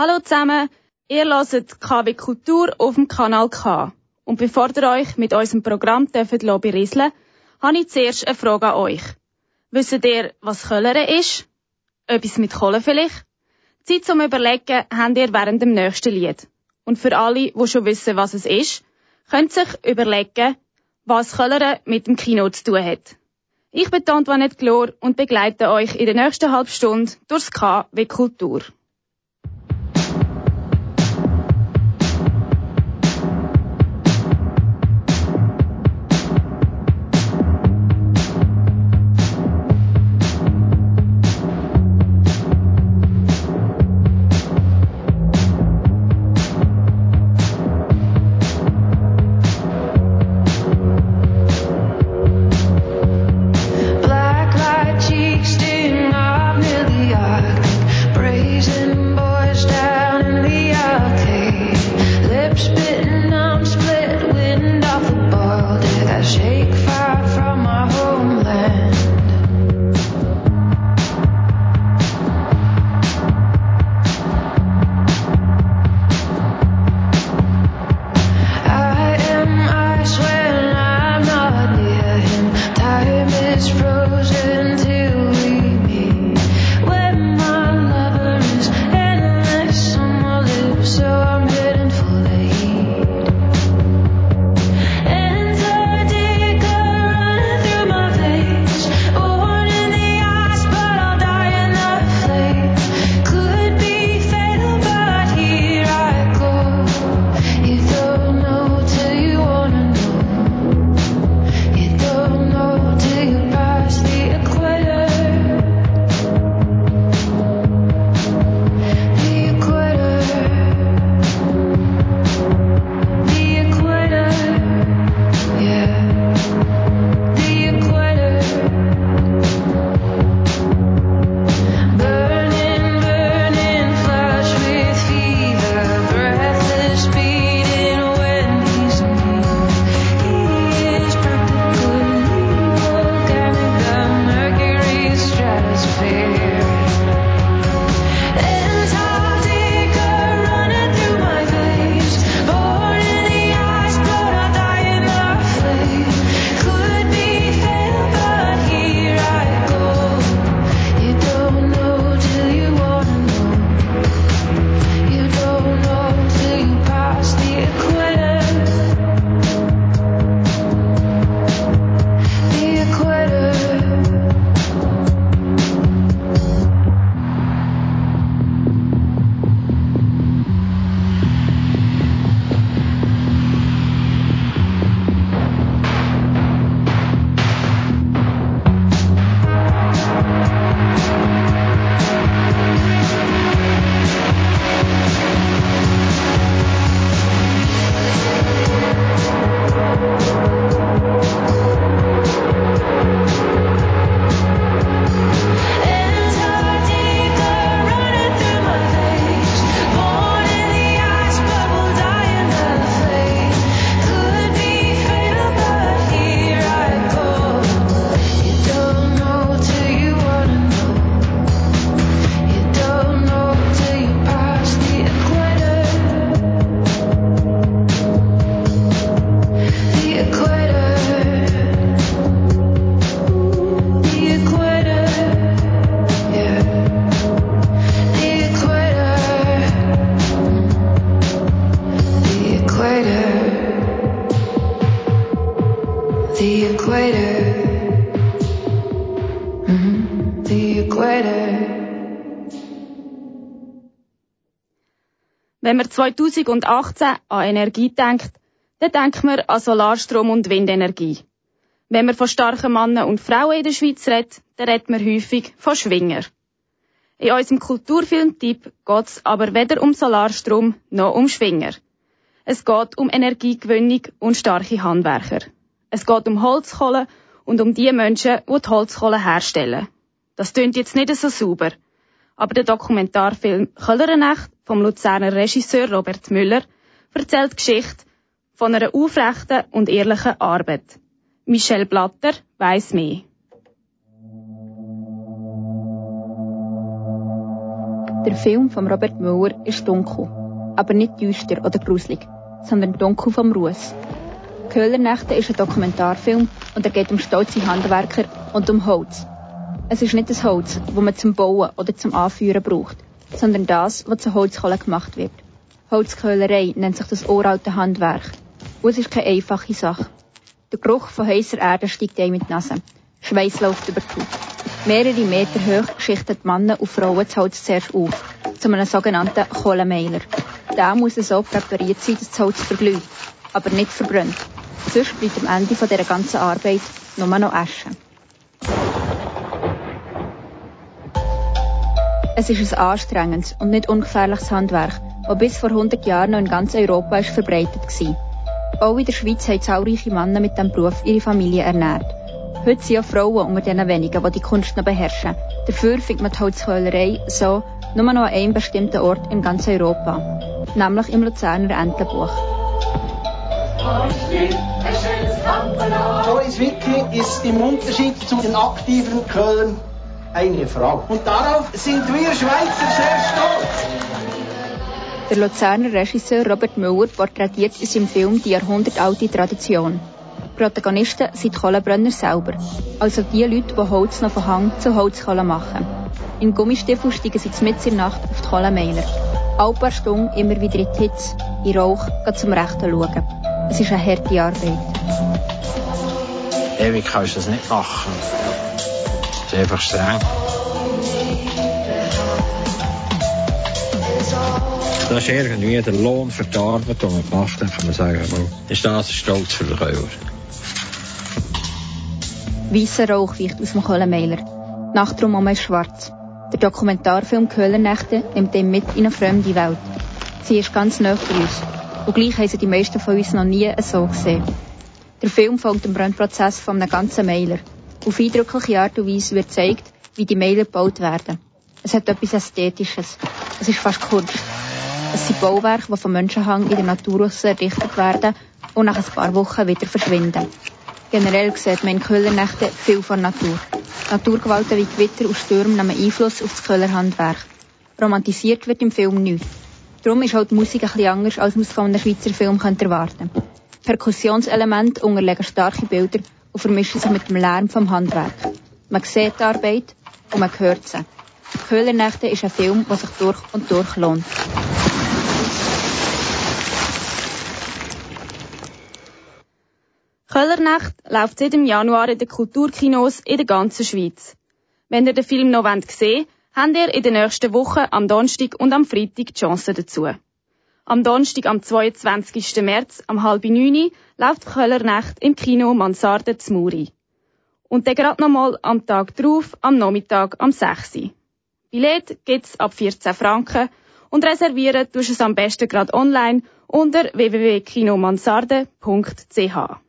Hallo zusammen, ihr hört KW Kultur auf dem Kanal K. Und bevor ihr euch mit unserem Programm dürft berieseln, habe ich zuerst eine Frage an euch. Wisst ihr, was Köllere ist? Etwas mit Kohle vielleicht? Zeit zum Überlegen habt ihr während dem nächsten Lied. Und für alle, die schon wissen, was es ist, könnt sich überlegen, was Köllere mit dem Kino zu tun hat. Ich bin Antoinette Glor und begleite euch in der nächsten halben Stunde durchs K wie Kultur. Wenn man 2018 an Energie denkt, dann denkt man an Solarstrom und Windenergie. Wenn man von starken Männern und Frauen in der Schweiz redet, dann redet man häufig von Schwinger. In unserem Kulturfilmtipp geht es aber weder um Solarstrom noch um Schwinger. Es geht um Energiegewinnung und starke Handwerker. Es geht um Holzkohle und um die Menschen, die die Holzkohle herstellen. Das klingt jetzt nicht so sauber. Aber der Dokumentarfilm Köllerenacht vom Luzerner Regisseur Robert Müller erzählt die Geschichte von einer aufrechten und ehrlichen Arbeit. Michelle Blatter weiss mehr. Der Film von Robert Müller ist dunkel, aber nicht düster oder gruselig, sondern dunkel vom Ruß. Köhlernächte ist ein Dokumentarfilm und er geht um stolze Handwerker und um Holz. Es ist nicht das Holz, das man zum Bauen oder zum Anführen braucht, sondern das, was zu Holzkohle gemacht wird. Holzköhlerei nennt sich das uralte Handwerk. Und es ist keine einfache Sache. Der Geruch von heißer Erde steigt einem in die Nase. Schweiß läuft über die Haut. Mehrere Meter hoch schichten Männer und Frauen das Holz zuerst auf, zu einem sogenannten Kohlemeiler. Der muss so präpariert sein, dass das Holz verglüht, aber nicht verbrennt. Sonst bleibt am Ende dieser ganzen Arbeit nur noch Asche. Es ist ein anstrengendes und nicht ungefährliches Handwerk, das bis vor 100 Jahren noch in ganz Europa ist verbreitet war. Auch in der Schweiz haben zahlreiche Männer mit diesem Beruf ihre Familie ernährt. Heute sind auch Frauen unter den wenigen, die die Kunst noch beherrschen. Dafür findet man die Holzkeulerei so nur noch an einem bestimmten Ort in ganz Europa, nämlich im Luzerner Entenbuch. Doris Wicki ist im Unterschied zu den aktiven Köln eine Frau. Und darauf sind wir Schweizer sehr stolz. Der Luzerner Regisseur Robert Müller porträtiert in seinem Film die jahrhundertalte Tradition. Protagonisten sind die Kohlenbrenner selber, also die Leute, die Holz noch von Hang zu Holzkohle machen. In Gummistiefel steigen sie mitten in der Nacht auf die Kohlemeiler. Alle paar Stunden immer wieder in die Hitze, in Rauch, zum Rechten schauen. Es ist eine harte Arbeit. Ewig kannst du das nicht machen. Einfach streng. Das ist irgendwie der Lohn für die Arbeit, die man gemacht hat, kann man sagen. Ist das ein Stolz für den Käufer. Weisser Rauch weicht aus dem Kohlemeiler. Die Nachtraum ist schwarz. Der Dokumentarfilm Köhlernächte nimmt ihn mit in eine fremde Welt. Sie ist ganz nah bei uns. Und gleich haben sie die meisten von uns noch nie so gesehen. Der Film folgt dem Brennprozess von einem ganzen Mailer. Auf eindrückliche Art und Weise wird gezeigt, wie die Mailer gebaut werden. Es hat etwas Ästhetisches. Es ist fast Kunst. Es sind Bauwerke, die vom Menschenhang in der Natur errichtet werden und nach ein paar Wochen wieder verschwinden. Generell sieht man in Köhlernächten viel von Natur. Naturgewalten wie Gewitter und Stürme nehmen Einfluss auf das Köhlerhandwerk. Romantisiert wird im Film nichts. Darum ist halt die Musik bisschen anders, als man es von einem Schweizer Film könnte erwarten Perkussionselemente unterlegen starke Bilder und vermischen sich mit dem Lärm vom Handwerk. Man sieht die Arbeit und man hört sie. Köhlernächte ist ein Film, der sich durch und durch lohnt. Köllernacht läuft seit dem Januar in den Kulturkinos in der ganzen Schweiz. Wenn ihr den Film noch sehen wollt, habt ihr in den nächsten Wochen am Donnerstag und am Freitag die Chance dazu. Am Donnerstag, am 22. März, am halb neun, läuft Köllernacht im Kino Mansarde Muri. Und dann gerade nochmal am Tag drauf, am Nachmittag, am 6. Billett gibt's ab 14 Franken und reservieren tust du es am besten gerade online unter www.kinomansarde.ch.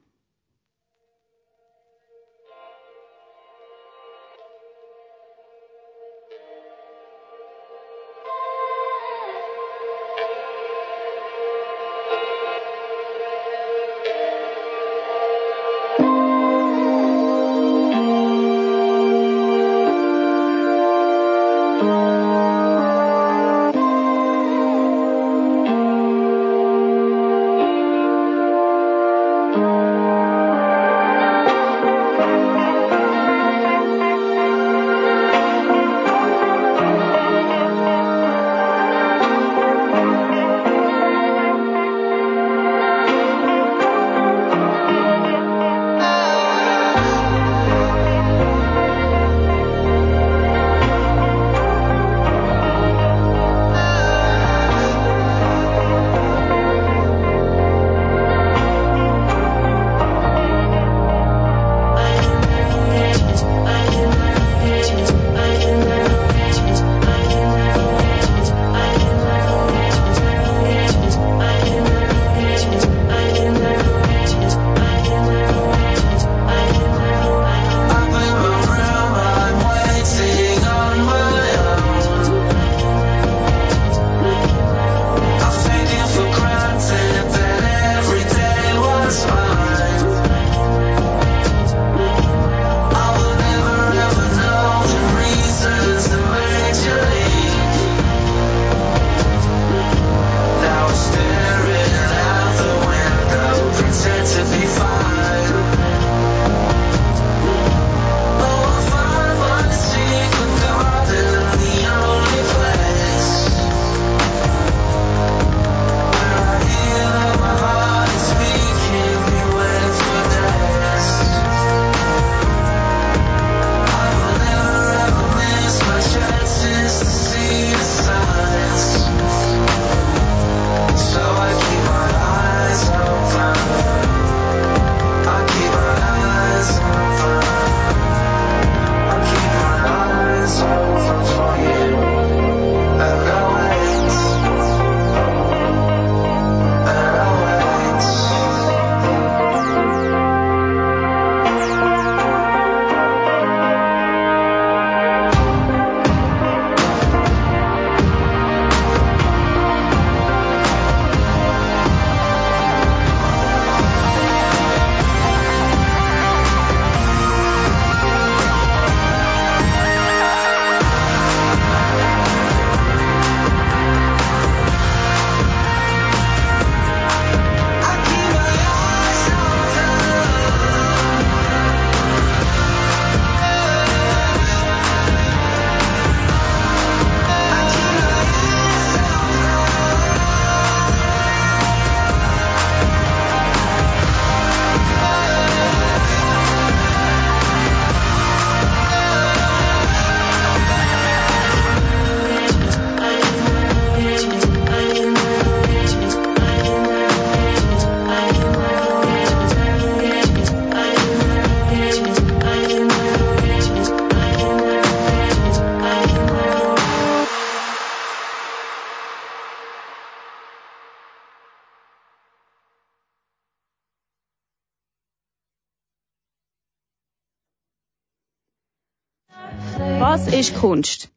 Was ist Kunst?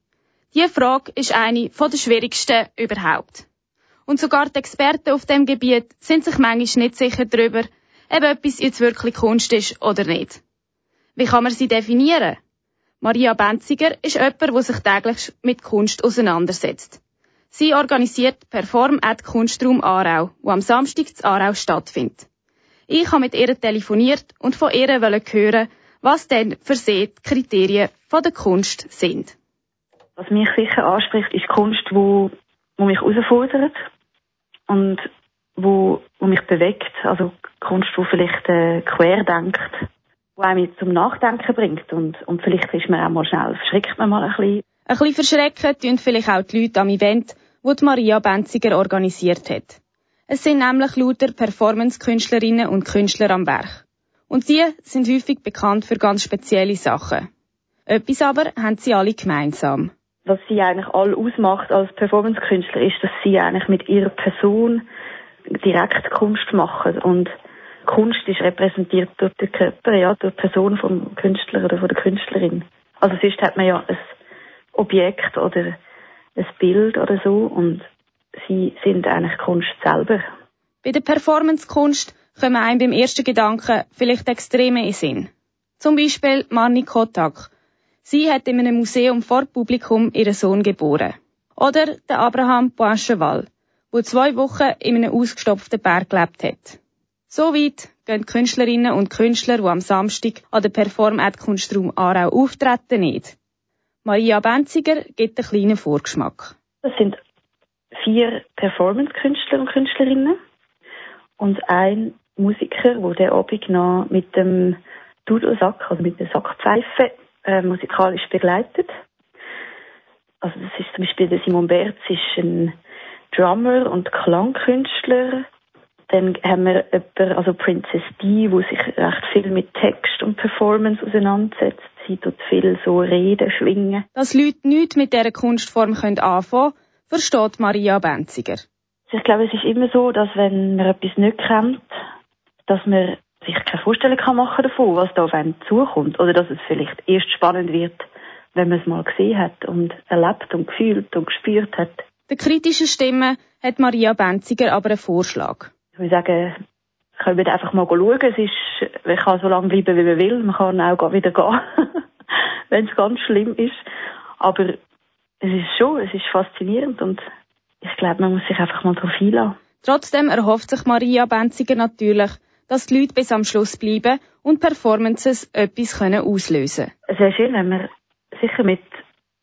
Diese Frage ist eine der schwierigsten überhaupt. Und sogar die Experten auf dem Gebiet sind sich manchmal nicht sicher darüber, ob etwas jetzt wirklich Kunst ist oder nicht. Wie kann man sie definieren? Maria Benziger ist jemand, der sich täglich mit Kunst auseinandersetzt. Sie organisiert Perform at Kunstraum Aarau, wo am Samstag in Aarau stattfindet. Ich habe mit ihr telefoniert und von ihr hören, was denn für sie die Kriterien der Kunst sind. Was mich sicher anspricht, ist Kunst, wo, wo mich herausfordert und wo, wo mich bewegt. Also Kunst, wo vielleicht äh, quer denkt, wo einem zum Nachdenken bringt und, und vielleicht ist man auch mal schnell, verschreckt man mal ein bisschen. Ein bisschen verschrecken tun vielleicht auch die Leute am Event, wo die Maria Benziger organisiert hat. Es sind nämlich lauter Performance-Künstlerinnen und Künstler am Werk. Und die sind häufig bekannt für ganz spezielle Sachen. Etwas aber haben sie alle gemeinsam. Was sie eigentlich alle ausmacht als Performance-Künstler ist, dass sie eigentlich mit ihrer Person direkt Kunst machen und Kunst ist repräsentiert durch den Körper, ja, durch die Person vom Künstler oder von der Künstlerin. Also sonst hat man ja ein Objekt oder ein Bild oder so und sie sind eigentlich Kunst selber. Bei der Performance-Kunst kommen einem beim ersten Gedanken vielleicht Extreme in Sinn. Zum Beispiel Marni Kotak. Sie hat in einem Museum vor Publikum ihren Sohn geboren. Oder der Abraham Poincheval, der zwei Wochen in einem ausgestopften Berg gelebt hat. So weit gehen Künstlerinnen und Künstler, die am Samstag an der Perform at Kunstraum Aarau auftreten, nicht. Maria Benziger gibt einen kleinen Vorgeschmack. Das sind vier Performance-Künstler und Künstlerinnen und ein Musiker, der den Abend noch mit dem Dudelsack, also mit der Sackpfeife, äh, musikalisch begleitet. Also das ist zum Beispiel der Simon Berz, ist ein Drummer und Klangkünstler. Dann haben wir jemanden, also Princess D, wo sich recht viel mit Text und Performance auseinandersetzt. Sie tut viel so Reden, schwingen. Dass Leute nichts mit dieser Kunstform anfangen können, versteht Maria Benziger. Ich glaube, es ist immer so, dass wenn man etwas nicht kennt, dass man sich keine Vorstellung machen davon, was da auf einen zukommt. Oder dass es vielleicht erst spannend wird, wenn man es mal gesehen hat und erlebt und gefühlt und gespürt hat. Der kritischen Stimme hat Maria Benziger aber einen Vorschlag. Ich würde sagen, können wir einfach mal schauen. Es ist, man kann so lange bleiben, wie man will. Man kann auch wieder gehen, wenn es ganz schlimm ist. Aber es ist schon, es ist faszinierend und ich glaube, man muss sich einfach mal darauf einlassen. Trotzdem erhofft sich Maria Benziger natürlich, dass die Leute bis am Schluss bleiben und Performances etwas können auslösen können. Es wäre schön, wenn man sicher mit,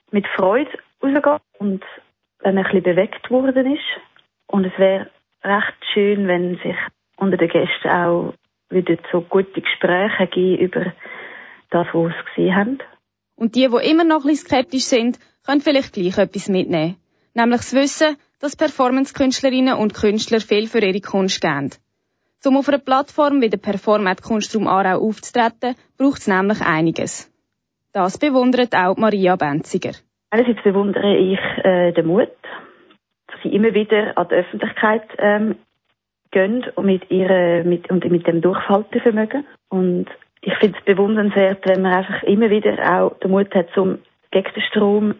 mit Freude rausgeht und wenn man ein bisschen bewegt worden ist. Und es wäre recht schön, wenn sich unter den Gästen auch wieder so gute Gespräche geben über das, was sie gesehen haben. Und die, die immer noch ein bisschen skeptisch sind, können vielleicht gleich etwas mitnehmen. Nämlich das Wissen, dass Performance-Künstlerinnen und Künstler viel für ihre Kunst geben. Um auf einer Plattform wie der Performat Kunstraum Aarau aufzutreten, braucht es nämlich einiges. Das bewundert auch Maria Benziger. Einerseits bewundere ich äh, den Mut, dass sie immer wieder an die Öffentlichkeit ähm, gehen und mit, ihrer, mit, und mit dem Durchhaltevermögen. Und ich finde es bewundernswert, wenn man einfach immer wieder auch den Mut hat, zum gegen den Strom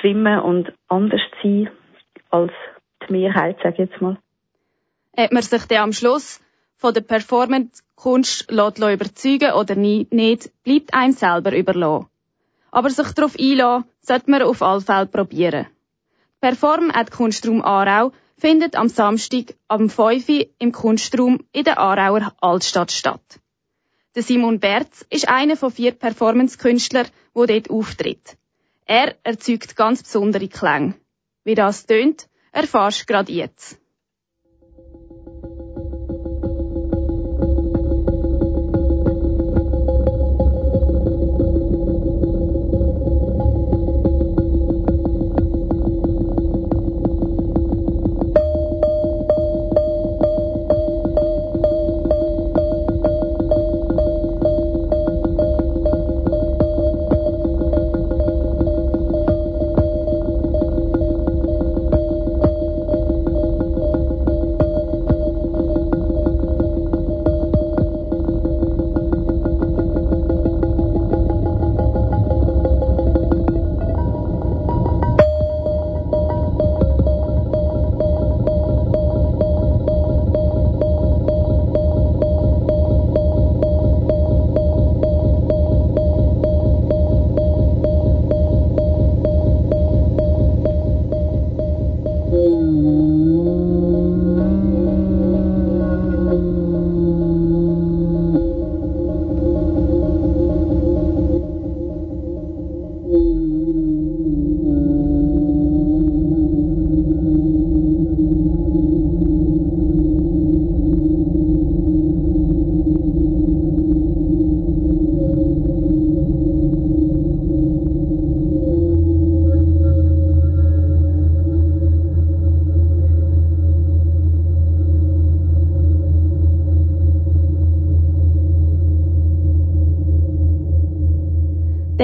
schwimmen und anders zu sein als die Mehrheit, sage ich jetzt mal. Hat man sich dann am Schluss von der Performance-Kunst überzeugen oder nicht, bleibt einem selber überlassen. Aber sich darauf einlassen, sollte man auf alle Fälle probieren. Perform at Kunstraum Aarau findet am Samstag am 5 Uhr im Kunstraum in der Aarauer Altstadt statt. Der Simon Berz ist einer von vier Performance-Künstlern, der dort auftritt. Er erzeugt ganz besondere Klänge. Wie das tönt, erfährst du gerade jetzt.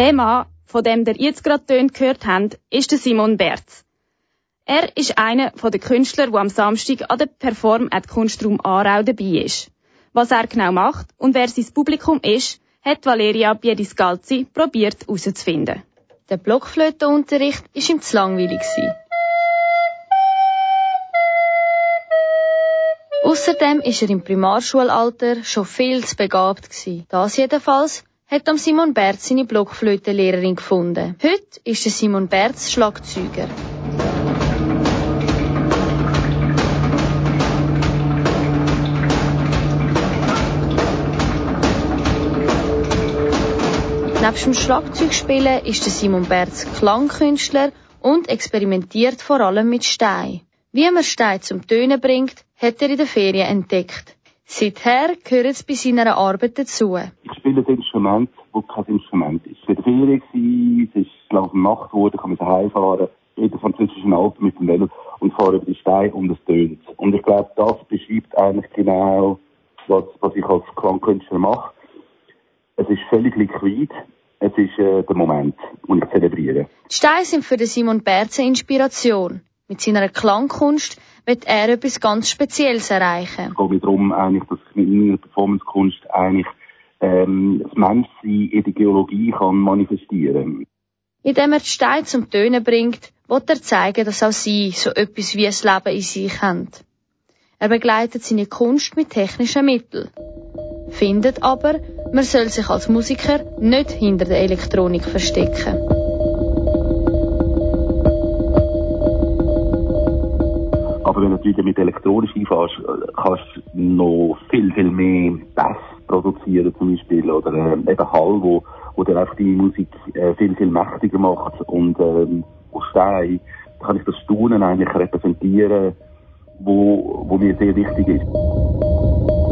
Der Mann, von dem der jetzt gerade Töne gehört habt, ist der Simon Berz. Er ist einer der Künstler, der am Samstag an der Perform at Kunstraum Aarau dabei ist. Was er genau macht und wer sein Publikum ist, hat Valeria Biediscalzi probiert herauszufinden. Der Blockflötenunterricht war ihm zu langweilig. Außerdem ist er im Primarschulalter schon viel zu begabt. Das jedenfalls hat am Simon Berz seine Blockflötenlehrerin gefunden. Heute ist der Simon Berz Schlagzeuger. Neben dem Schlagzeugspielen ist Simon Berz Klangkünstler und experimentiert vor allem mit Stein. Wie man Stein zum Tönen bringt, hat er in der Ferien entdeckt. Seither gehört es bei seiner Arbeit dazu. Ich spiele ein Instrument, das kein Instrument ist. Es war Ferien, es ist langsam Nacht geworden, kann man heimfahren, in der französischen Alpen mit dem Velo und fahre über die Steine und es tönt. Und ich glaube, das beschreibt eigentlich genau, was, was ich als Klangkünstler mache. Es ist völlig liquid, es ist äh, der Moment, den ich zelebriere. Die Steine sind für Simon Berze Inspiration. Mit seiner Klangkunst wird er etwas ganz Spezielles erreichen. Es geht mir darum, eigentlich, dass ich mit meiner Performancekunst eigentlich ähm, das Menschsein in der Geologie kann manifestieren Indem er die Steine zum Tönen bringt, will er zeigen, dass auch sie so etwas wie ein Leben in sich haben. Er begleitet seine Kunst mit technischen Mitteln. Findet aber, man soll sich als Musiker nicht hinter der Elektronik verstecken. Aber wenn du wieder mit elektronisch einfahrst, kannst du noch viel, viel mehr Bass produzieren zum Beispiel oder äh, eben Hall, wo, wo dann einfach die Musik äh, viel, viel mächtiger macht und ähm, auf Stein kann ich das Staunen eigentlich repräsentieren, wo, wo mir sehr wichtig ist.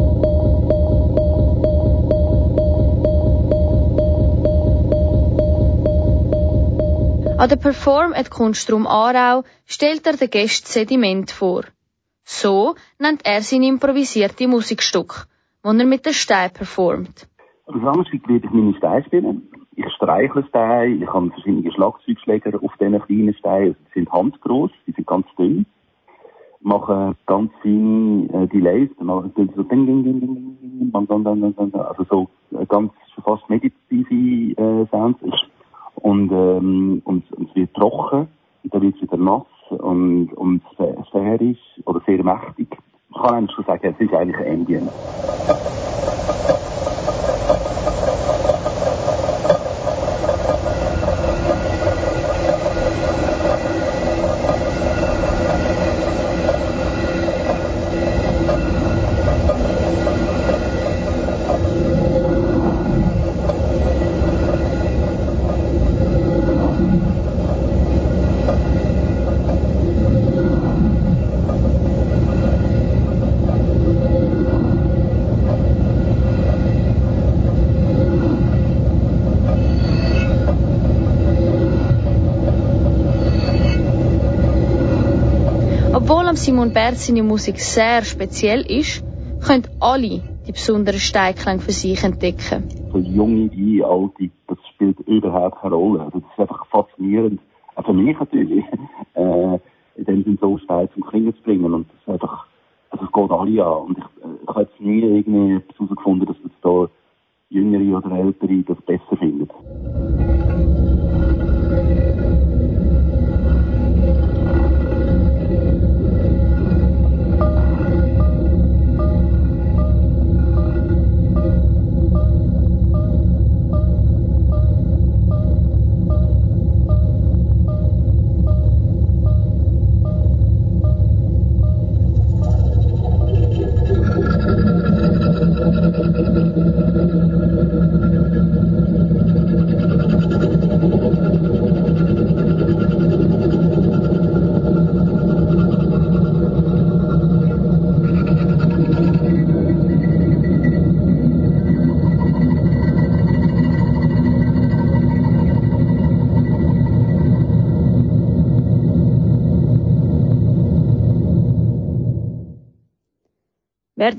An der Perform at Kunstraum Aarau stellt er den Gästen Sediment vor. So nennt er sein improvisierte Musikstück, das er mit den Steinen performt. Am Samstag werde ich meine Steine spielen. Ich streichle Steine, ich habe verschiedene Schlagzeugschläger auf diesen kleinen Steinen. Die sind handgroß, die sind ganz dünn. Mache ganz feine äh, Delays, dann mache ich so ding, ding, ding, ding, ding, also so äh, ganz fast meditative äh, Sounds. Ich und, ähm, und, und es wird trocken, und dann wird es wieder nass und, und sphärisch oder sehr mächtig. Ich kann eigentlich schon sagen, es ist eigentlich ein Ambient. am Simon Berz seine Musik sehr speziell ist, können alle die besonderen Steigklänge für sich entdecken. So junge wie alte, das spielt überhaupt keine Rolle. Also das ist einfach faszinierend, auch für mich natürlich, äh, in dem Sinne so Steine zum Klingen zu bringen. Und das ist einfach, also es geht alle an. Und ich, äh, ich habe jetzt nie irgendwie herausgefunden, dass jetzt da Jüngere oder Ältere das besser finden.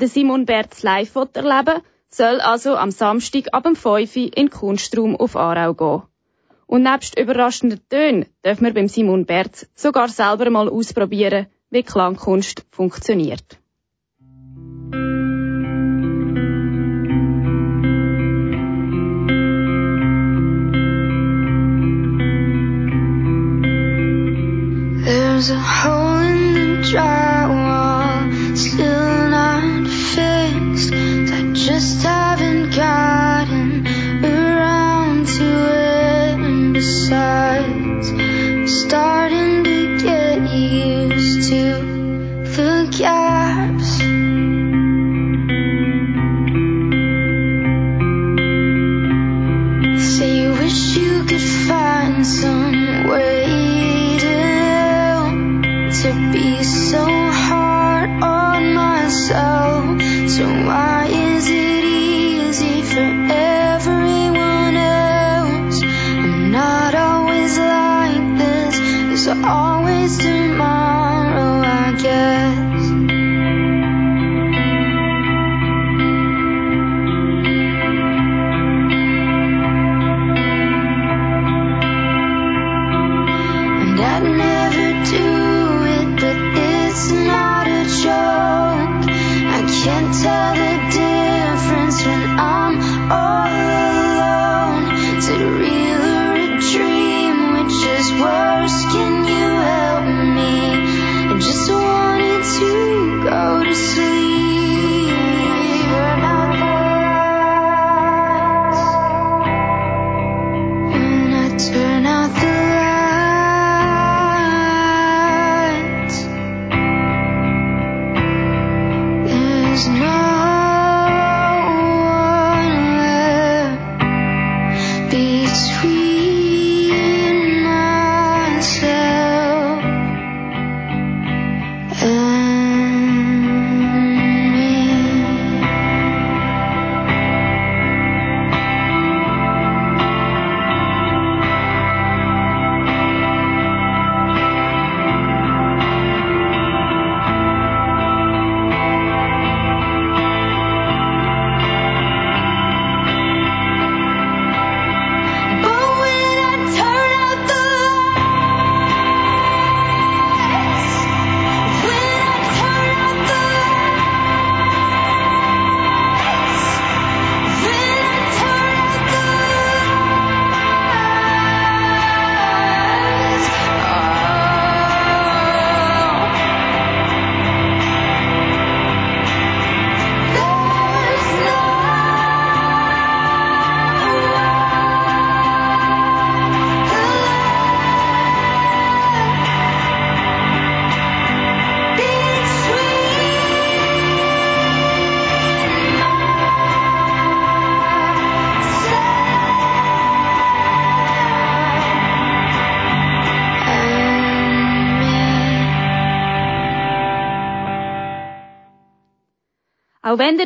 Den Simon Berz live erleben soll also am Samstag ab dem 5 Uhr in den Kunstraum auf Aarau gehen. Und nebst überraschenden Tönen dürfen wir beim Simon Berz sogar selber mal ausprobieren, wie Klangkunst funktioniert. There's a hole in the drywall,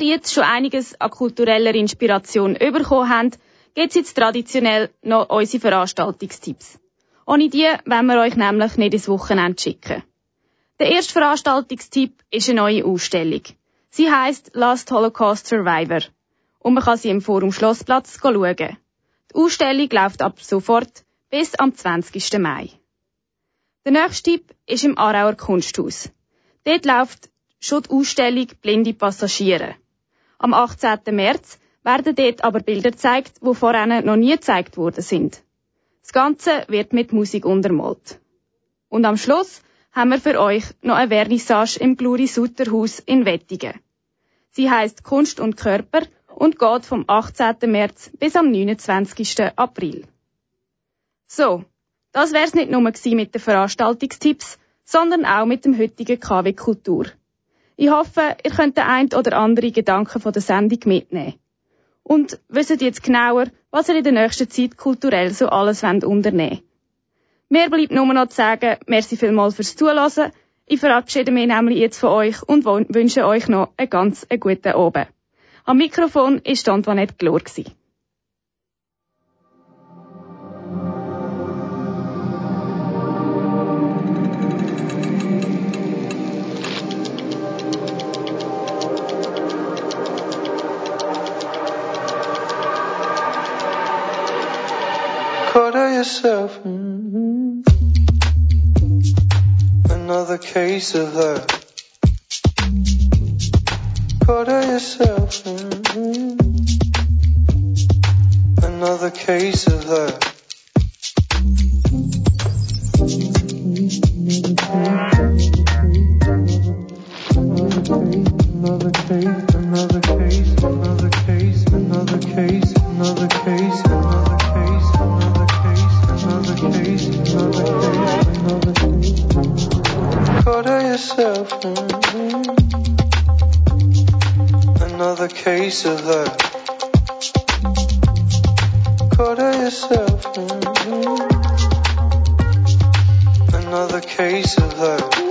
ihr jetzt schon einiges an kultureller Inspiration bekommen habt, gibt's jetzt traditionell noch unsere Veranstaltungstipps. Ohne die wollen wir euch nämlich nicht ins Wochenende schicken. Der erste Veranstaltungstipp ist eine neue Ausstellung. Sie heißt Last Holocaust Survivor. Und man kann sie im Forum Schlossplatz schauen. Die Ausstellung läuft ab sofort bis am 20. Mai. Der nächste Tipp ist im Aarauer Kunsthaus. Dort läuft schon die Ausstellung Blinde Passagiere. Am 18. März werden dort aber Bilder gezeigt, die vorher noch nie gezeigt worden sind. Das Ganze wird mit Musik untermalt. Und am Schluss haben wir für euch noch eine Vernissage im Gluri Sutter Haus in Wettingen. Sie heißt Kunst und Körper und geht vom 18. März bis am 29. April. So, das wär's nicht nur mit den Veranstaltungstipps, sondern auch mit dem heutigen KW Kultur. Ich hoffe, ihr könnt den ein oder andere Gedanken von der Sendung mitnehmen. Und wisst jetzt genauer, was ihr in der nächsten Zeit kulturell so alles unternehmen wollt. Mir bleibt nur noch zu sagen, merci vielmals fürs Zuhören. Ich verabschiede mich nämlich jetzt von euch und wünsche euch noch einen ganz guten Abend. Am Mikrofon ist Antoinette Glor. myself. Mm-hmm. Another case of that. Caught her yourself. Mm-hmm. Another case of that. a case of love. Caught yourself. Mm-hmm. Another case of love.